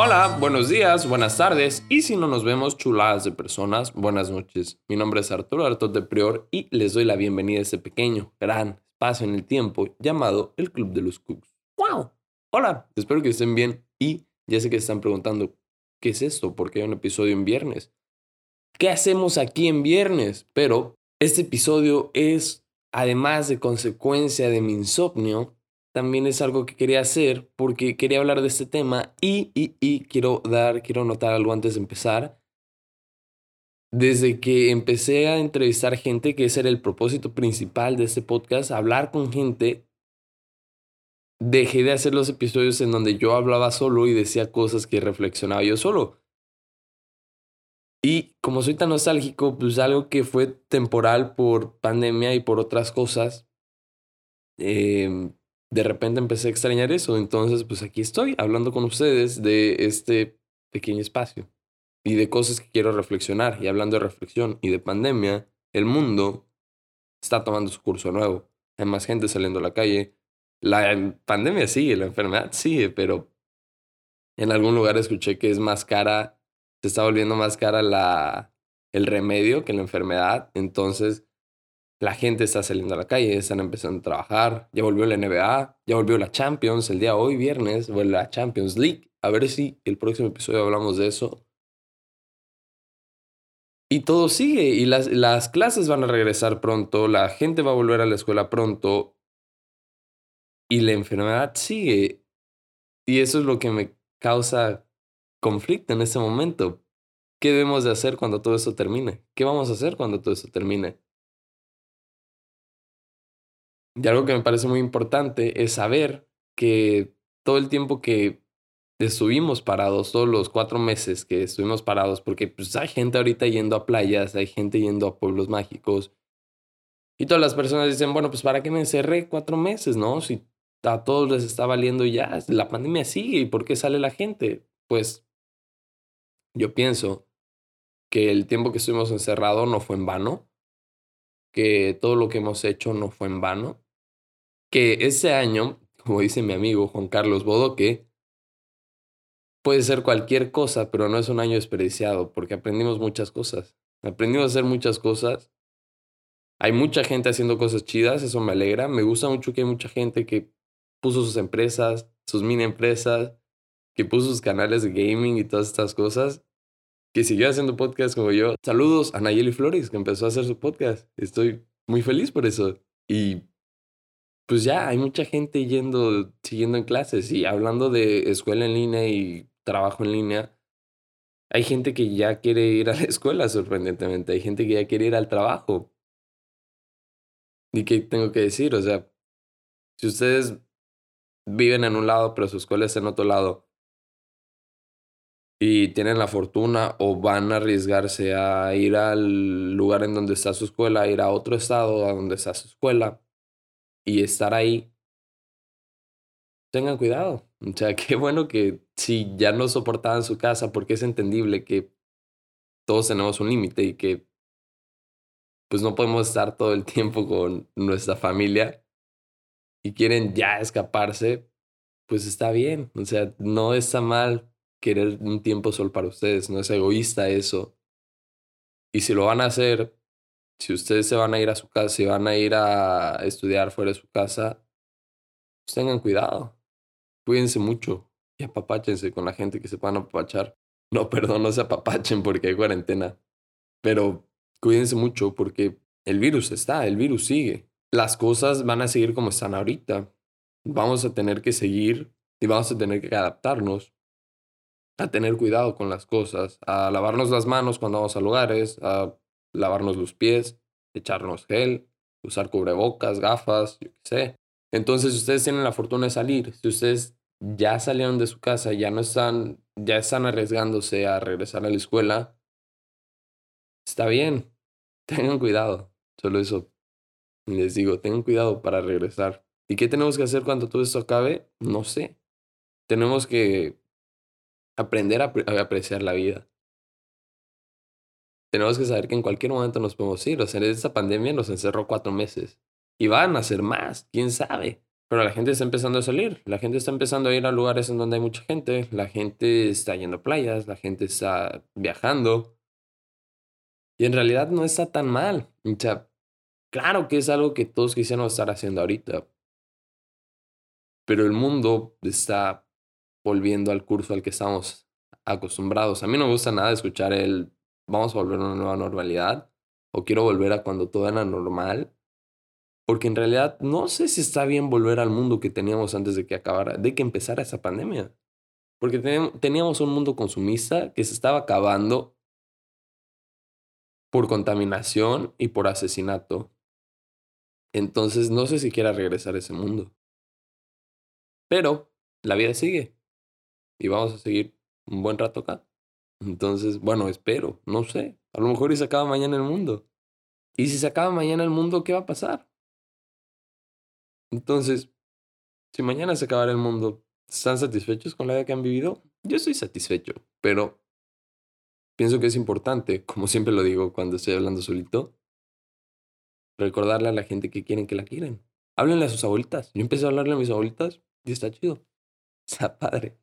Hola, buenos días, buenas tardes y si no nos vemos chuladas de personas, buenas noches. Mi nombre es Arturo Artot de Prior y les doy la bienvenida a este pequeño, gran espacio en el tiempo llamado el Club de los Cooks. ¡Wow! Hola, espero que estén bien y ya sé que están preguntando, ¿qué es esto? ¿Por qué hay un episodio en viernes? ¿Qué hacemos aquí en viernes? Pero este episodio es, además de consecuencia de mi insomnio, también es algo que quería hacer porque quería hablar de este tema y, y, y quiero dar, quiero notar algo antes de empezar. Desde que empecé a entrevistar gente, que ese era el propósito principal de este podcast, hablar con gente, dejé de hacer los episodios en donde yo hablaba solo y decía cosas que reflexionaba yo solo. Y como soy tan nostálgico, pues algo que fue temporal por pandemia y por otras cosas, eh, de repente empecé a extrañar eso. Entonces, pues aquí estoy hablando con ustedes de este pequeño espacio y de cosas que quiero reflexionar. Y hablando de reflexión y de pandemia, el mundo está tomando su curso nuevo. Hay más gente saliendo a la calle. La pandemia sigue, la enfermedad sigue, pero en algún lugar escuché que es más cara, se está volviendo más cara la, el remedio que la enfermedad. Entonces, la gente está saliendo a la calle, están empezando a trabajar, ya volvió la NBA, ya volvió la Champions, el día hoy, viernes, vuelve la Champions League. A ver si el próximo episodio hablamos de eso. Y todo sigue, y las, las clases van a regresar pronto, la gente va a volver a la escuela pronto, y la enfermedad sigue. Y eso es lo que me causa conflicto en este momento. ¿Qué debemos de hacer cuando todo eso termine? ¿Qué vamos a hacer cuando todo eso termine? Y algo que me parece muy importante es saber que todo el tiempo que estuvimos parados, todos los cuatro meses que estuvimos parados, porque pues hay gente ahorita yendo a playas, hay gente yendo a pueblos mágicos, y todas las personas dicen, bueno, pues ¿para qué me encerré cuatro meses, no? Si a todos les está valiendo ya, la pandemia sigue, ¿y por qué sale la gente? Pues yo pienso que el tiempo que estuvimos encerrados no fue en vano, que todo lo que hemos hecho no fue en vano, que ese año, como dice mi amigo Juan Carlos Bodoque, puede ser cualquier cosa, pero no es un año desperdiciado, porque aprendimos muchas cosas. Aprendimos a hacer muchas cosas. Hay mucha gente haciendo cosas chidas, eso me alegra. Me gusta mucho que hay mucha gente que puso sus empresas, sus mini empresas, que puso sus canales de gaming y todas estas cosas, que siguió haciendo podcast como yo. Saludos a Nayeli Flores, que empezó a hacer su podcast. Estoy muy feliz por eso. Y pues ya hay mucha gente yendo, siguiendo en clases y hablando de escuela en línea y trabajo en línea. Hay gente que ya quiere ir a la escuela, sorprendentemente. Hay gente que ya quiere ir al trabajo. ¿Y qué tengo que decir? O sea, si ustedes viven en un lado, pero su escuela está en otro lado, y tienen la fortuna o van a arriesgarse a ir al lugar en donde está su escuela, ir a otro estado a donde está su escuela, y estar ahí, tengan cuidado. O sea, qué bueno que si ya no soportaban su casa, porque es entendible que todos tenemos un límite y que pues no podemos estar todo el tiempo con nuestra familia y quieren ya escaparse, pues está bien. O sea, no está mal querer un tiempo solo para ustedes, no es egoísta eso. Y si lo van a hacer, si ustedes se van a ir a su casa, si van a ir a estudiar fuera de su casa, pues tengan cuidado. Cuídense mucho y apapáchense con la gente que se a apapachar. No, perdón, no se apapachen porque hay cuarentena. Pero cuídense mucho porque el virus está, el virus sigue. Las cosas van a seguir como están ahorita. Vamos a tener que seguir y vamos a tener que adaptarnos a tener cuidado con las cosas, a lavarnos las manos cuando vamos a lugares, a lavarnos los pies, echarnos gel, usar cubrebocas, gafas, yo qué sé. Entonces, si ustedes tienen la fortuna de salir, si ustedes ya salieron de su casa, ya no están, ya están arriesgándose a regresar a la escuela, está bien, tengan cuidado, solo eso. Les digo, tengan cuidado para regresar. ¿Y qué tenemos que hacer cuando todo esto acabe? No sé. Tenemos que aprender a, apreciar la vida tenemos que saber que en cualquier momento nos podemos ir. O sea, esta pandemia nos encerró cuatro meses. Y van a ser más, quién sabe. Pero la gente está empezando a salir, la gente está empezando a ir a lugares en donde hay mucha gente, la gente está yendo a playas, la gente está viajando. Y en realidad no está tan mal. O sea, claro que es algo que todos quisiéramos estar haciendo ahorita. Pero el mundo está volviendo al curso al que estamos acostumbrados. A mí no me gusta nada escuchar el vamos a volver a una nueva normalidad o quiero volver a cuando todo era normal porque en realidad no sé si está bien volver al mundo que teníamos antes de que acabara, de que empezara esa pandemia. Porque teníamos un mundo consumista que se estaba acabando por contaminación y por asesinato. Entonces no sé si quiera regresar a ese mundo. Pero la vida sigue. Y vamos a seguir un buen rato acá. Entonces, bueno, espero, no sé. A lo mejor y se acaba mañana el mundo. Y si se acaba mañana el mundo, ¿qué va a pasar? Entonces, si mañana se acabara el mundo, ¿están satisfechos con la vida que han vivido? Yo estoy satisfecho, pero pienso que es importante, como siempre lo digo cuando estoy hablando solito, recordarle a la gente que quieren que la quieren. Háblenle a sus abuelitas. Yo empecé a hablarle a mis abuelitas y está chido. Está padre.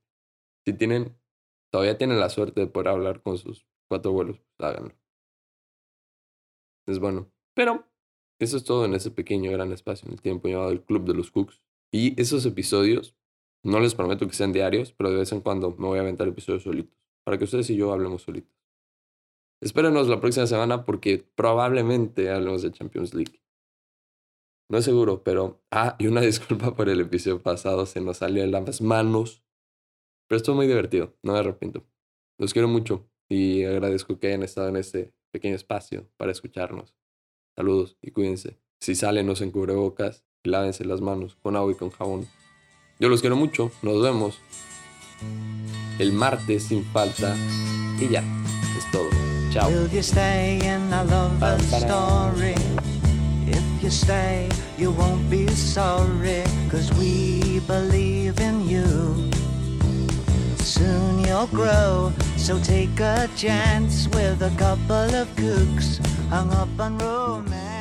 Si tienen, todavía tienen la suerte de poder hablar con sus cuatro abuelos, háganlo. Es bueno. Pero eso es todo en ese pequeño gran espacio en el tiempo llamado el Club de los Cooks. Y esos episodios, no les prometo que sean diarios, pero de vez en cuando me voy a aventar episodios solitos, para que ustedes y yo hablemos solitos. Espérenos la próxima semana porque probablemente hablemos de Champions League. No es seguro, pero... Ah, y una disculpa por el episodio pasado, se nos salió en las manos. Pero estuvo muy divertido, no me arrepiento. Los quiero mucho y agradezco que hayan estado en este pequeño espacio para escucharnos. Saludos y cuídense. Si salen, no se cubrebocas y lávense las manos con agua y con jabón. Yo los quiero mucho. Nos vemos el martes sin falta. Y ya, es todo. Chao. Will you stay in a love story? If you stay, you won't be sorry. Cause we believe in you. You'll grow, so take a chance with a couple of kooks hung up on romance.